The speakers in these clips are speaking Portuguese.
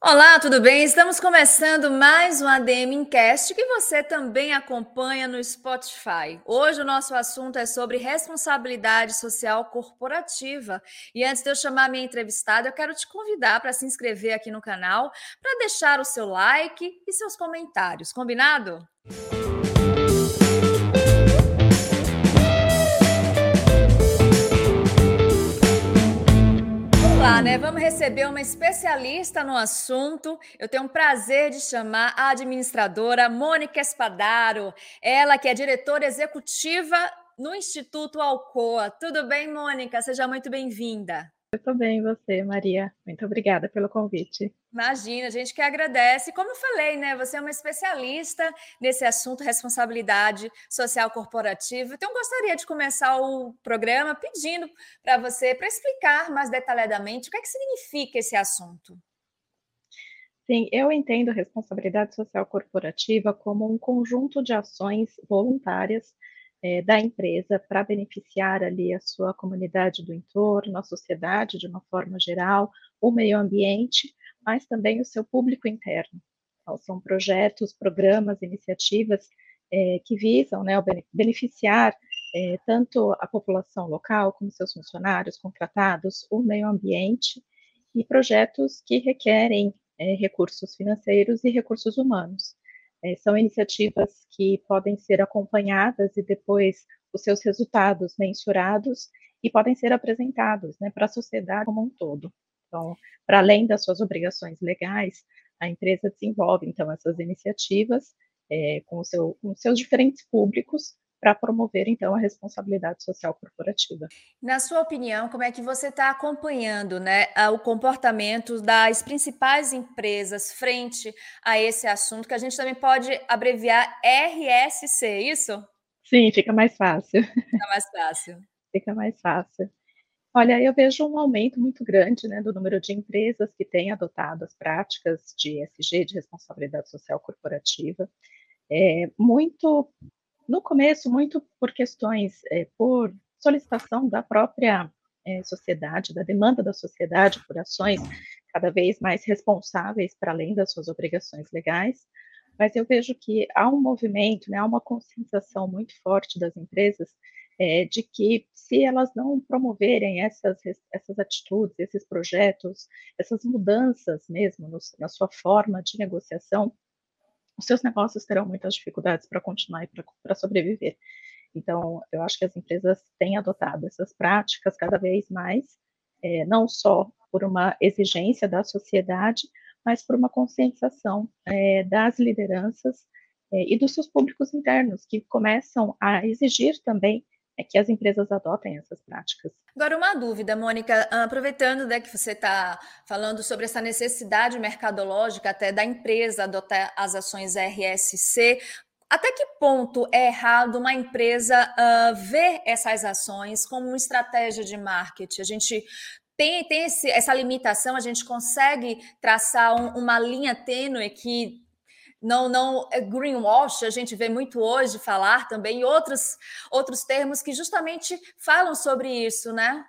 Olá, tudo bem? Estamos começando mais um ADM Incast que você também acompanha no Spotify. Hoje o nosso assunto é sobre responsabilidade social corporativa. E antes de eu chamar minha entrevistada, eu quero te convidar para se inscrever aqui no canal, para deixar o seu like e seus comentários. Combinado? Lá, né? Vamos receber uma especialista no assunto. Eu tenho um prazer de chamar a administradora Mônica Espadaro, ela que é diretora executiva no Instituto Alcoa. Tudo bem, Mônica? Seja muito bem-vinda. Eu estou bem, você, Maria. Muito obrigada pelo convite. Imagina, a gente que agradece. Como eu falei, né? Você é uma especialista nesse assunto, responsabilidade social corporativa. Então, gostaria de começar o programa pedindo para você para explicar mais detalhadamente o que é que significa esse assunto. Sim, eu entendo responsabilidade social corporativa como um conjunto de ações voluntárias é, da empresa para beneficiar ali a sua comunidade do entorno, a sociedade de uma forma geral, o meio ambiente, mas também o seu público interno. Então, são projetos, programas, iniciativas é, que visam né, beneficiar é, tanto a população local, como seus funcionários, contratados, o meio ambiente, e projetos que requerem é, recursos financeiros e recursos humanos. É, são iniciativas que podem ser acompanhadas e depois os seus resultados mensurados e podem ser apresentados né, para a sociedade como um todo. Então, para além das suas obrigações legais, a empresa desenvolve, então, essas iniciativas é, com, seu, com seus diferentes públicos para promover, então, a responsabilidade social corporativa. Na sua opinião, como é que você está acompanhando né, o comportamento das principais empresas frente a esse assunto, que a gente também pode abreviar RSC, é isso? Sim, fica mais fácil. Fica mais fácil. fica mais fácil. Olha, eu vejo um aumento muito grande né, do número de empresas que têm adotado as práticas de ESG, de responsabilidade social corporativa. É, muito no começo, muito por questões, é, por solicitação da própria é, sociedade, da demanda da sociedade por ações cada vez mais responsáveis para além das suas obrigações legais, mas eu vejo que há um movimento, né, há uma conscientização muito forte das empresas é, de que se elas não promoverem essas, essas atitudes, esses projetos, essas mudanças mesmo no, na sua forma de negociação, os seus negócios terão muitas dificuldades para continuar e para sobreviver. Então, eu acho que as empresas têm adotado essas práticas cada vez mais, é, não só por uma exigência da sociedade, mas por uma conscientização é, das lideranças é, e dos seus públicos internos, que começam a exigir também é que as empresas adotem essas práticas. Agora, uma dúvida, Mônica, aproveitando né, que você está falando sobre essa necessidade mercadológica até da empresa adotar as ações RSC, até que ponto é errado uma empresa uh, ver essas ações como uma estratégia de marketing? A gente tem, tem esse, essa limitação, a gente consegue traçar um, uma linha tênue que não, não é greenwash, a gente vê muito hoje falar também, outros, outros termos que justamente falam sobre isso, né?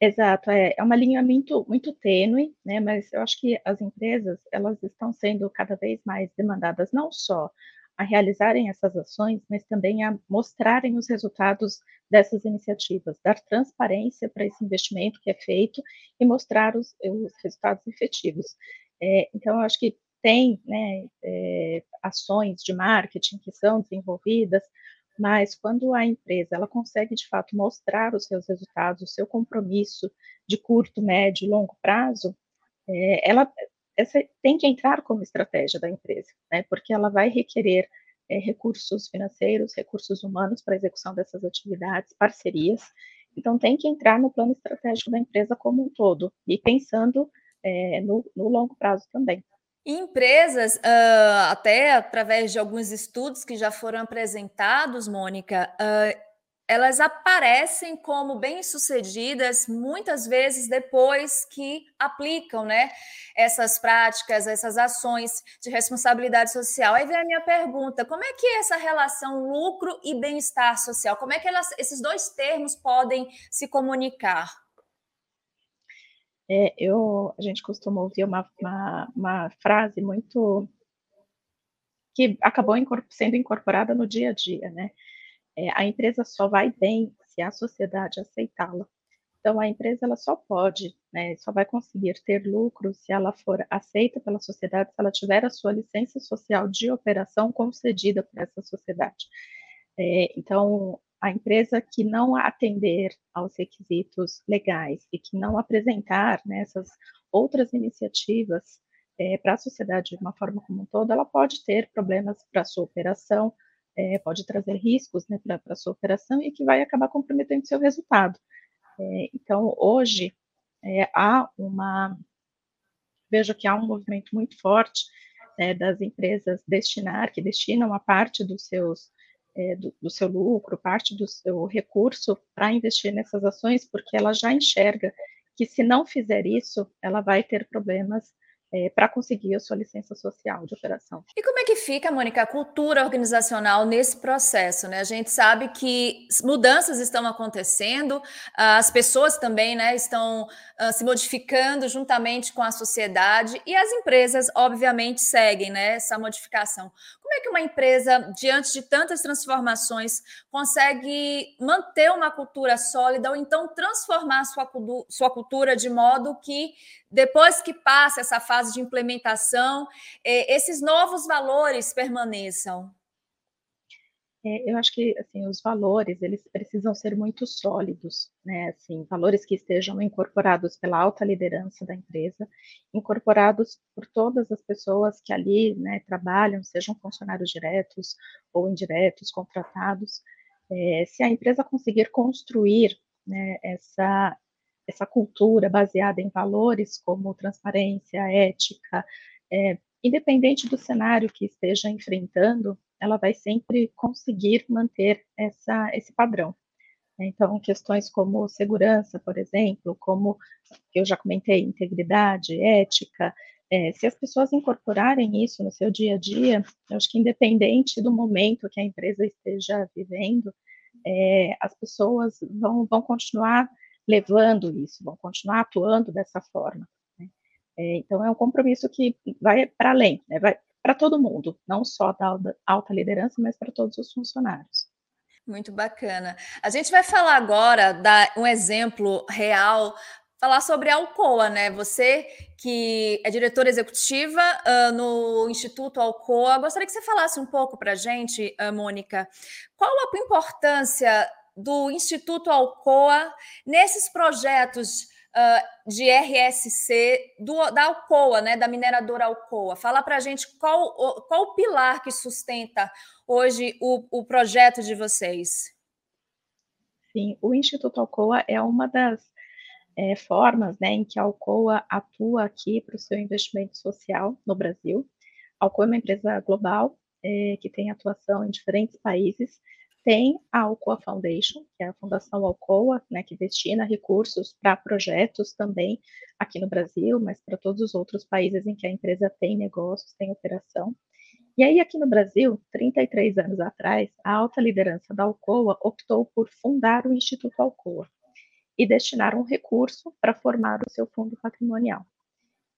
Exato, é, é uma linha muito, muito tênue, né, mas eu acho que as empresas, elas estão sendo cada vez mais demandadas não só a realizarem essas ações, mas também a mostrarem os resultados dessas iniciativas, dar transparência para esse investimento que é feito e mostrar os, os resultados efetivos. É, então, eu acho que tem né, é, ações de marketing que são desenvolvidas, mas quando a empresa ela consegue de fato mostrar os seus resultados, o seu compromisso de curto, médio e longo prazo, é, ela essa tem que entrar como estratégia da empresa, né, porque ela vai requerer é, recursos financeiros, recursos humanos para a execução dessas atividades, parcerias. Então, tem que entrar no plano estratégico da empresa como um todo e pensando é, no, no longo prazo também. Empresas, uh, até através de alguns estudos que já foram apresentados, Mônica, uh, elas aparecem como bem-sucedidas muitas vezes depois que aplicam né, essas práticas, essas ações de responsabilidade social. Aí vem a minha pergunta: como é que essa relação lucro e bem-estar social? Como é que elas, esses dois termos podem se comunicar? É, eu, a gente costuma ouvir uma, uma, uma frase muito que acabou sendo incorporada no dia a dia, né? É, a empresa só vai bem se a sociedade aceitá-la. Então, a empresa ela só pode, né, só vai conseguir ter lucro se ela for aceita pela sociedade, se ela tiver a sua licença social de operação concedida por essa sociedade. É, então, a empresa que não atender aos requisitos legais e que não apresentar né, essas outras iniciativas é, para a sociedade de uma forma como um todo, ela pode ter problemas para a sua operação, é, pode trazer riscos né, para a sua operação e que vai acabar comprometendo seu resultado. É, então, hoje, é, há uma. Vejo que há um movimento muito forte né, das empresas destinar, que destinam a parte dos seus é, do, do, seu lucro, parte do seu recurso para investir nessas ações, porque ela já enxerga que se não fizer isso, ela vai ter problemas é, para conseguir a sua licença social de operação. E como é que fica, Mônica, a cultura organizacional nesse processo? Né? A gente sabe que mudanças estão acontecendo, as pessoas também né, estão uh, se modificando juntamente com a sociedade e as empresas, obviamente, seguem né, essa modificação. Como é que uma empresa, diante de tantas transformações, consegue manter uma cultura sólida ou então transformar sua, sua cultura de modo que, depois que passa essa fase de implementação, eh, esses novos valores permaneçam? É, eu acho que assim os valores eles precisam ser muito sólidos, né? Assim, valores que estejam incorporados pela alta liderança da empresa, incorporados por todas as pessoas que ali, né, trabalham, sejam funcionários diretos ou indiretos, contratados. É, se a empresa conseguir construir né, essa essa cultura baseada em valores como transparência, ética, é, independente do cenário que esteja enfrentando, ela vai sempre conseguir manter essa, esse padrão. Então, questões como segurança, por exemplo, como eu já comentei, integridade, ética, é, se as pessoas incorporarem isso no seu dia a dia, eu acho que independente do momento que a empresa esteja vivendo, é, as pessoas vão, vão continuar levando isso, vão continuar atuando dessa forma. Né? É, então, é um compromisso que vai para além, né? vai, para todo mundo, não só da alta liderança, mas para todos os funcionários. Muito bacana. A gente vai falar agora, dar um exemplo real, falar sobre a Alcoa, né? Você que é diretora executiva uh, no Instituto Alcoa, gostaria que você falasse um pouco para a gente, uh, Mônica, qual a importância do Instituto Alcoa nesses projetos uh, de RSC do, da Alcoa, né, da mineradora Alcoa. Fala para a gente qual, qual o pilar que sustenta hoje o, o projeto de vocês. Sim, o Instituto Alcoa é uma das é, formas né, em que a Alcoa atua aqui para o seu investimento social no Brasil. A Alcoa é uma empresa global é, que tem atuação em diferentes países tem a Alcoa Foundation, que é a Fundação Alcoa, né, que destina recursos para projetos também aqui no Brasil, mas para todos os outros países em que a empresa tem negócios, tem operação. E aí, aqui no Brasil, 33 anos atrás, a alta liderança da Alcoa optou por fundar o Instituto Alcoa e destinar um recurso para formar o seu fundo patrimonial.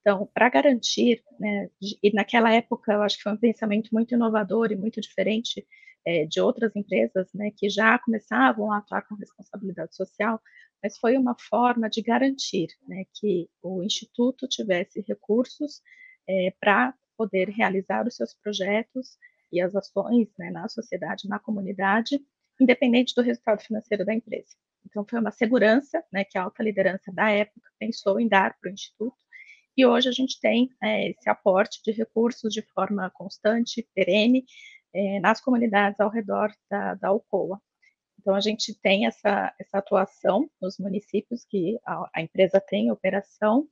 Então, para garantir, né, e naquela época eu acho que foi um pensamento muito inovador e muito diferente é, de outras empresas, né, que já começavam a atuar com responsabilidade social, mas foi uma forma de garantir, né, que o instituto tivesse recursos é, para poder realizar os seus projetos e as ações né, na sociedade, na comunidade, independente do resultado financeiro da empresa. Então, foi uma segurança né, que a alta liderança da época pensou em dar para o Instituto, e hoje a gente tem é, esse aporte de recursos de forma constante, perene, é, nas comunidades ao redor da, da Alcoa. Então, a gente tem essa, essa atuação nos municípios que a, a empresa tem operação,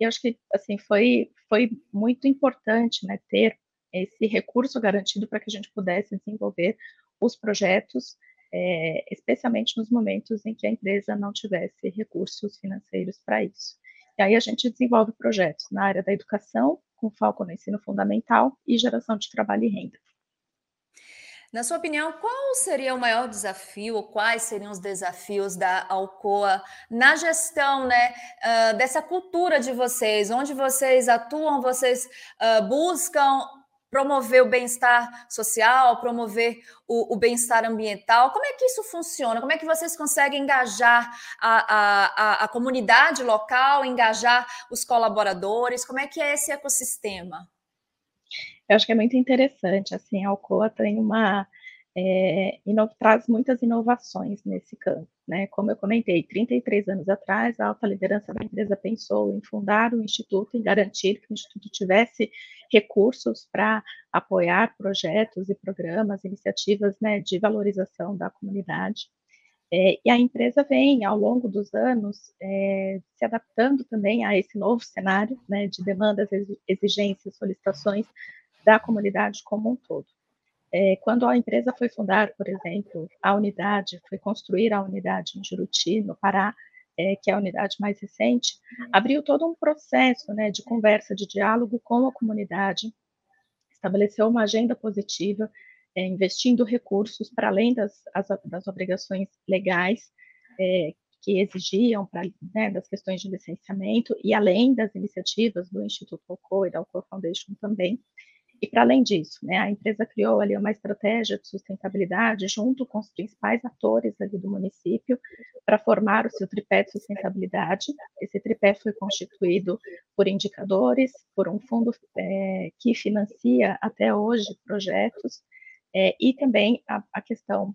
e acho que, assim, foi, foi muito importante, né, ter esse recurso garantido para que a gente pudesse desenvolver os projetos, é, especialmente nos momentos em que a empresa não tivesse recursos financeiros para isso. E aí a gente desenvolve projetos na área da educação, com foco no ensino fundamental e geração de trabalho e renda. Na sua opinião, qual seria o maior desafio, ou quais seriam os desafios da Alcoa na gestão né, uh, dessa cultura de vocês, onde vocês atuam, vocês uh, buscam promover o bem-estar social, promover o, o bem-estar ambiental. Como é que isso funciona? Como é que vocês conseguem engajar a, a, a, comunidade local, engajar os colaboradores? Como é que é esse ecossistema? Eu acho que é muito interessante. Assim, a Alcoa tem uma é, traz muitas inovações nesse campo. Né? Como eu comentei, 33 anos atrás, a alta liderança da empresa pensou em fundar o Instituto, em garantir que o Instituto tivesse recursos para apoiar projetos e programas, iniciativas né, de valorização da comunidade. É, e a empresa vem, ao longo dos anos, é, se adaptando também a esse novo cenário né, de demandas, exigências, solicitações da comunidade como um todo. É, quando a empresa foi fundar, por exemplo, a unidade, foi construir a unidade em Juruti, no Pará, é, que é a unidade mais recente, abriu todo um processo né, de conversa, de diálogo com a comunidade, estabeleceu uma agenda positiva, é, investindo recursos para além das, as, das obrigações legais é, que exigiam pra, né, das questões de licenciamento e além das iniciativas do Instituto Alcoa e da Alcoa Foundation também, e para além disso, né, a empresa criou ali uma estratégia de sustentabilidade junto com os principais atores ali do município para formar o seu tripé de sustentabilidade. Esse tripé foi constituído por indicadores, por um fundo é, que financia até hoje projetos é, e também a, a questão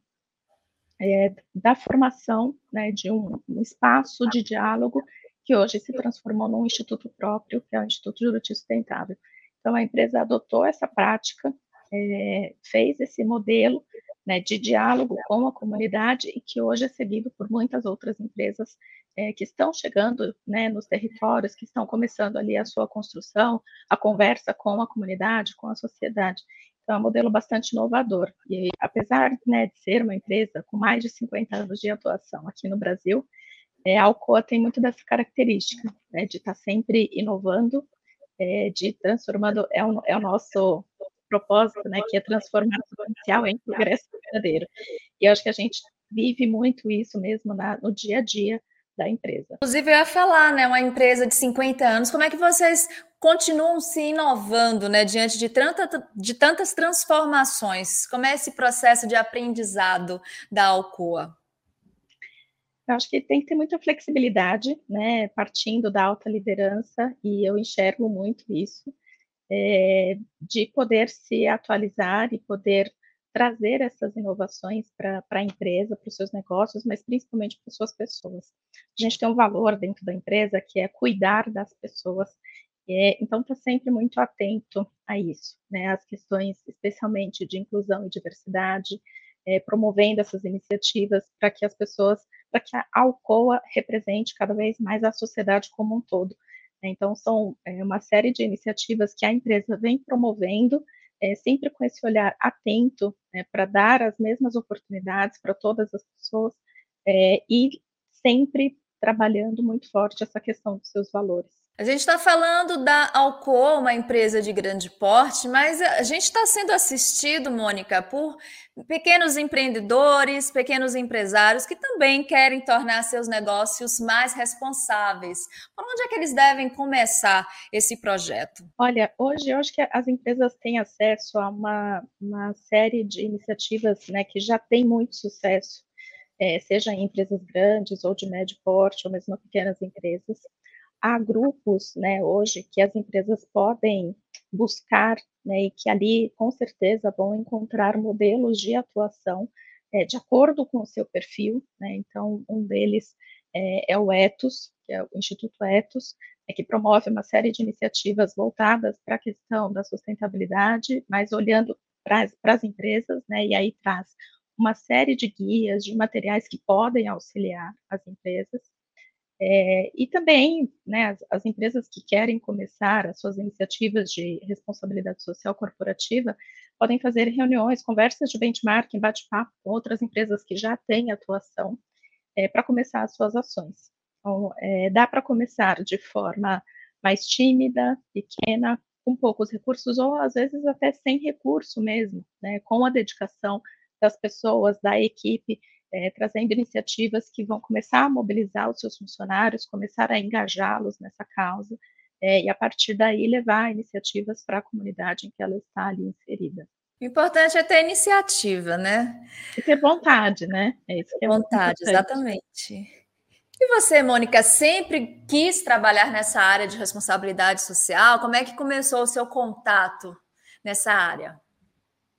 é, da formação né, de um, um espaço de diálogo que hoje se transformou num instituto próprio, que é o Instituto Juruti Sustentável. Então, a empresa adotou essa prática, é, fez esse modelo né, de diálogo com a comunidade e que hoje é seguido por muitas outras empresas é, que estão chegando né, nos territórios, que estão começando ali a sua construção, a conversa com a comunidade, com a sociedade. Então, é um modelo bastante inovador. E apesar né, de ser uma empresa com mais de 50 anos de atuação aqui no Brasil, é, a Alcoa tem muito dessa característica, né, de estar sempre inovando é, de transformando, é o, é o nosso propósito, né, que é transformar o potencial em progresso verdadeiro. E eu acho que a gente vive muito isso mesmo na, no dia a dia da empresa. Inclusive, eu ia falar, né, uma empresa de 50 anos, como é que vocês continuam se inovando, né, diante de, tanta, de tantas transformações? Como é esse processo de aprendizado da Alcoa? Eu acho que tem que ter muita flexibilidade, né, partindo da alta liderança, e eu enxergo muito isso, é, de poder se atualizar e poder trazer essas inovações para a empresa, para os seus negócios, mas principalmente para as suas pessoas. A gente tem um valor dentro da empresa que é cuidar das pessoas, é, então está sempre muito atento a isso, né, as questões especialmente de inclusão e diversidade, é, promovendo essas iniciativas para que as pessoas, para que a Alcoa represente cada vez mais a sociedade como um todo. Então, são é, uma série de iniciativas que a empresa vem promovendo, é, sempre com esse olhar atento né, para dar as mesmas oportunidades para todas as pessoas é, e sempre trabalhando muito forte essa questão dos seus valores. A gente está falando da Alcoa, uma empresa de grande porte, mas a gente está sendo assistido, Mônica, por pequenos empreendedores, pequenos empresários que também querem tornar seus negócios mais responsáveis. Por onde é que eles devem começar esse projeto? Olha, hoje eu acho que as empresas têm acesso a uma, uma série de iniciativas né, que já têm muito sucesso, é, seja em empresas grandes ou de médio porte, ou mesmo pequenas empresas há grupos, né, hoje que as empresas podem buscar, né, e que ali com certeza vão encontrar modelos de atuação é, de acordo com o seu perfil, né, então um deles é, é, o Etos, que é o Instituto Etos, é, que promove uma série de iniciativas voltadas para a questão da sustentabilidade, mas olhando para as empresas, né, e aí traz uma série de guias, de materiais que podem auxiliar as empresas, é, e também, né, as, as, empresas que querem começar as suas iniciativas de responsabilidade social corporativa podem fazer reuniões, conversas de benchmarking, bate-papo com outras empresas que já têm atuação é, para começar as suas ações. Então, é, dá para começar de forma mais tímida, pequena, com poucos recursos, ou às vezes até sem recurso mesmo, né, com a dedicação das pessoas, da equipe, é, trazendo iniciativas que vão começar a mobilizar os seus funcionários, começar a engajá-los nessa causa, é, e a partir daí levar iniciativas para a comunidade em que ela está ali inserida. O importante é ter iniciativa, né? E ter vontade, né? É isso que é vontade, exatamente. E você, Mônica, sempre quis trabalhar nessa área de responsabilidade social? Como é que começou o seu contato nessa área?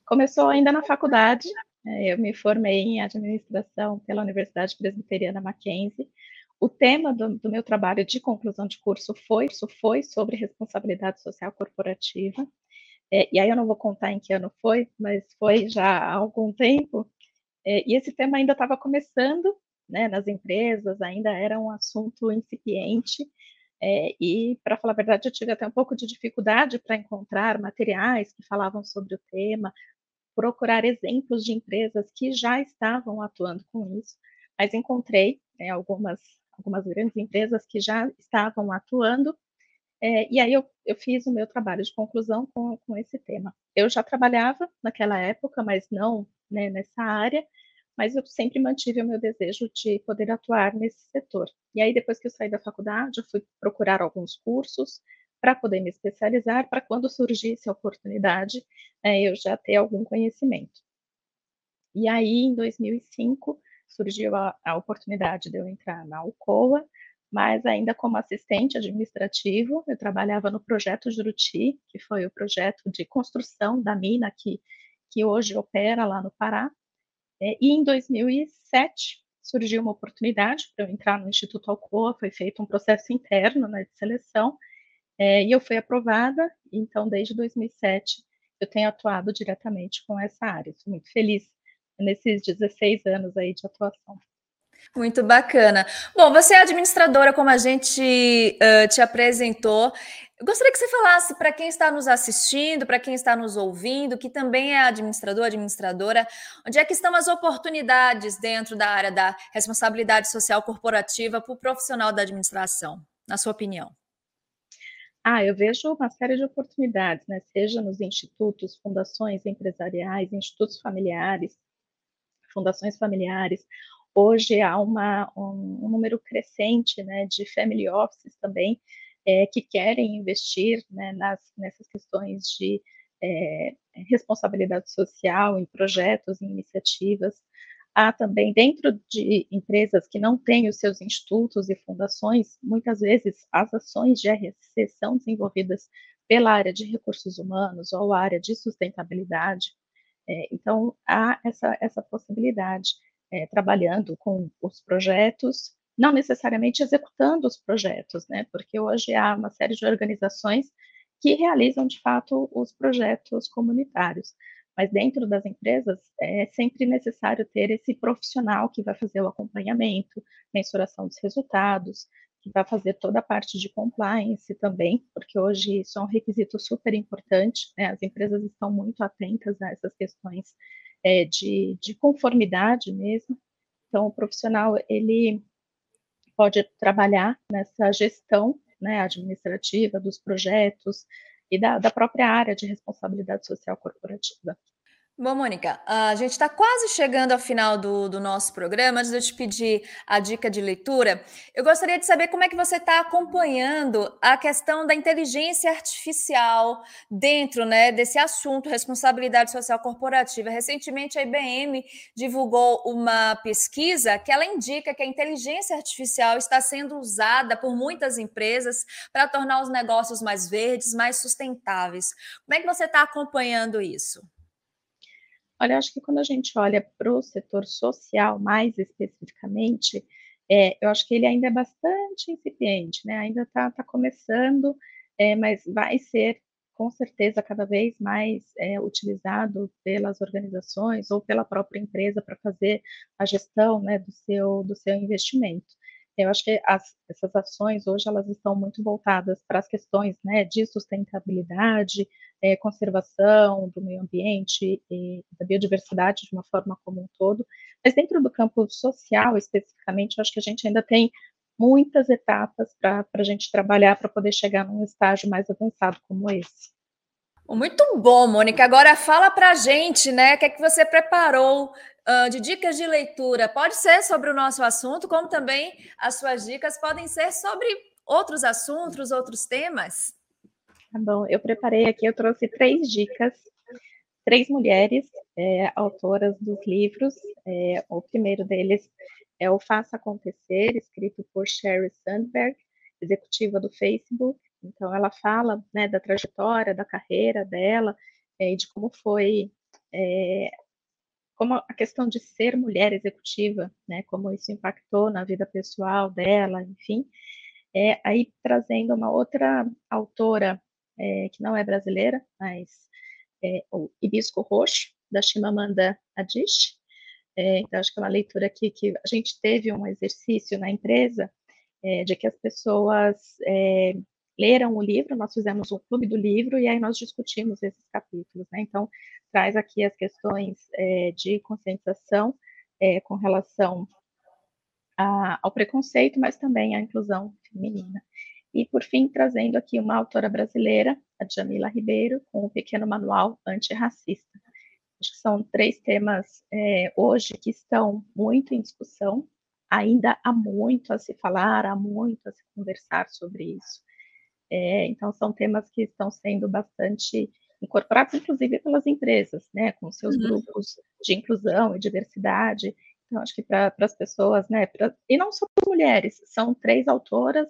Começou ainda na faculdade. Né? Eu me formei em administração pela Universidade Presbiteriana Mackenzie. O tema do, do meu trabalho de conclusão de curso foi, foi sobre responsabilidade social corporativa. É, e aí eu não vou contar em que ano foi, mas foi já há algum tempo. É, e esse tema ainda estava começando né, nas empresas, ainda era um assunto incipiente, é, e, para falar a verdade, eu tive até um pouco de dificuldade para encontrar materiais que falavam sobre o tema, procurar exemplos de empresas que já estavam atuando com isso, mas encontrei né, algumas, algumas grandes empresas que já estavam atuando, é, e aí eu, eu, fiz o meu trabalho de conclusão com, com esse tema. Eu já trabalhava naquela época, mas não né, nessa área, mas eu sempre mantive o meu desejo de poder atuar nesse setor. E aí, depois que eu saí da faculdade, eu fui procurar alguns cursos para poder me especializar, para quando surgisse a oportunidade, é, eu já ter algum conhecimento. E aí, em 2005, surgiu a, a oportunidade de eu entrar na Alcoa, mas ainda como assistente administrativo, eu trabalhava no projeto Juruti, que foi o projeto de construção da mina que, que hoje opera lá no Pará, é, e em 2007 surgiu uma oportunidade para eu entrar no Instituto Alcoa, foi feito um processo interno né, de seleção, é, e eu fui aprovada, então desde 2007 eu tenho atuado diretamente com essa área, estou muito feliz nesses 16 anos aí de atuação. Muito bacana. Bom, você é administradora, como a gente uh, te apresentou. Eu gostaria que você falasse para quem está nos assistindo, para quem está nos ouvindo, que também é administrador, administradora, onde é que estão as oportunidades dentro da área da responsabilidade social corporativa para o profissional da administração, na sua opinião? Ah, eu vejo uma série de oportunidades, né? Seja nos institutos, fundações empresariais, institutos familiares, fundações familiares. Hoje há uma, um, um número crescente né, de family offices também, é, que querem investir né, nas, nessas questões de é, responsabilidade social, em projetos, em iniciativas. Há também, dentro de empresas que não têm os seus institutos e fundações, muitas vezes as ações de RSC são desenvolvidas pela área de recursos humanos ou área de sustentabilidade. É, então, há essa, essa possibilidade, é, trabalhando com os projetos não necessariamente executando os projetos, né? Porque hoje há uma série de organizações que realizam de fato os projetos comunitários. Mas dentro das empresas é sempre necessário ter esse profissional que vai fazer o acompanhamento, mensuração dos resultados, que vai fazer toda a parte de compliance também, porque hoje isso é um requisito super importante, né? As empresas estão muito atentas a essas questões é, de, de conformidade mesmo. Então, o profissional, ele pode trabalhar nessa gestão né, administrativa dos projetos e da, da própria área de responsabilidade social corporativa. Bom, Mônica, a gente está quase chegando ao final do, do, nosso programa. Antes de eu te pedir a dica de leitura, eu gostaria de saber como é que você está acompanhando a questão da inteligência artificial dentro né, desse assunto, responsabilidade social corporativa. Recentemente, a IBM divulgou uma pesquisa que ela indica que a inteligência artificial está sendo usada por muitas empresas para tornar os negócios mais verdes, mais sustentáveis. Como é que você está acompanhando isso? Olha, acho que quando a gente olha para o setor social, mais especificamente, é, eu acho que ele ainda é bastante incipiente, né? Ainda está tá começando, é, mas vai ser com certeza cada vez mais é, utilizado pelas organizações ou pela própria empresa para fazer a gestão né, do, seu, do seu investimento. Eu acho que as, essas ações hoje elas estão muito voltadas para as questões né, de sustentabilidade, é, conservação do meio ambiente e da biodiversidade de uma forma como um todo, mas dentro do campo social especificamente, eu acho que a gente ainda tem muitas etapas para a gente trabalhar para poder chegar num estágio mais avançado como esse. Muito bom, Mônica. Agora fala para a gente, né? O que é que você preparou uh, de dicas de leitura? Pode ser sobre o nosso assunto, como também as suas dicas podem ser sobre outros assuntos, outros temas. Tá bom, eu preparei aqui, eu trouxe três dicas, três mulheres é, autoras dos livros. É, o primeiro deles é o Faça Acontecer, escrito por Sherry Sandberg, executiva do Facebook. Então, ela fala né, da trajetória, da carreira dela é, e de como foi, é, como a questão de ser mulher executiva, né, como isso impactou na vida pessoal dela, enfim. É, aí, trazendo uma outra autora, é, que não é brasileira, mas é, o Hibisco Roxo, da Chimamanda Adichie. É, então, acho que é uma leitura aqui que a gente teve um exercício na empresa é, de que as pessoas é, leram o livro, nós fizemos um clube do livro e aí nós discutimos esses capítulos. Né? Então, traz aqui as questões é, de conscientização é, com relação a, ao preconceito, mas também à inclusão feminina. E, por fim, trazendo aqui uma autora brasileira, a Jamila Ribeiro, com o um pequeno manual antirracista. Acho que são três temas é, hoje que estão muito em discussão, ainda há muito a se falar, há muito a se conversar sobre isso. É, então, são temas que estão sendo bastante incorporados, inclusive pelas empresas, né, com seus uhum. grupos de inclusão e diversidade. Então, acho que para as pessoas, né, pra, e não só para mulheres, são três autoras,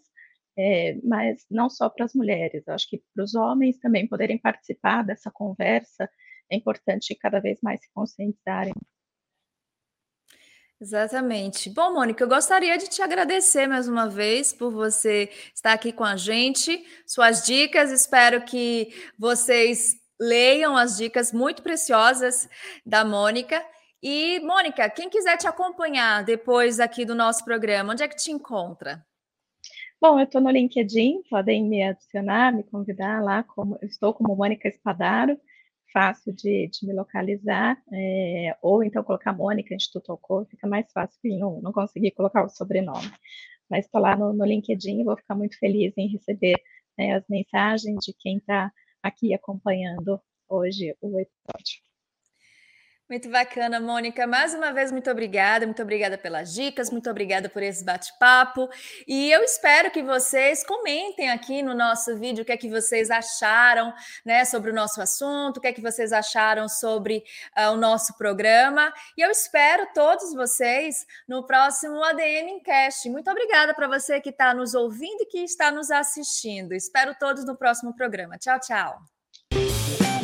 é, mas não só para as mulheres, acho que para os homens também poderem participar dessa conversa, é importante cada vez mais se conscientizarem Exatamente. Bom, Mônica, eu gostaria de te agradecer mais uma vez por você estar aqui com a gente, suas dicas. Espero que vocês leiam as dicas muito preciosas da Mônica. E, Mônica, quem quiser te acompanhar depois aqui do nosso programa, onde é que te encontra? Bom, eu estou no LinkedIn, podem me adicionar, me convidar lá, como eu estou como Mônica Espadaro fácil de, de me localizar, é, ou então colocar Mônica Instituto Alcor, fica mais fácil que não, não conseguir colocar o sobrenome. Mas estou lá no, no LinkedIn e vou ficar muito feliz em receber né, as mensagens de quem está aqui acompanhando hoje o episódio. Muito bacana, Mônica. Mais uma vez, muito obrigada. Muito obrigada pelas dicas, muito obrigada por esse bate-papo. E eu espero que vocês comentem aqui no nosso vídeo o que é que vocês acharam né, sobre o nosso assunto, o que é que vocês acharam sobre uh, o nosso programa. E eu espero todos vocês no próximo ADM Encast. Muito obrigada para você que está nos ouvindo e que está nos assistindo. Espero todos no próximo programa. Tchau, tchau.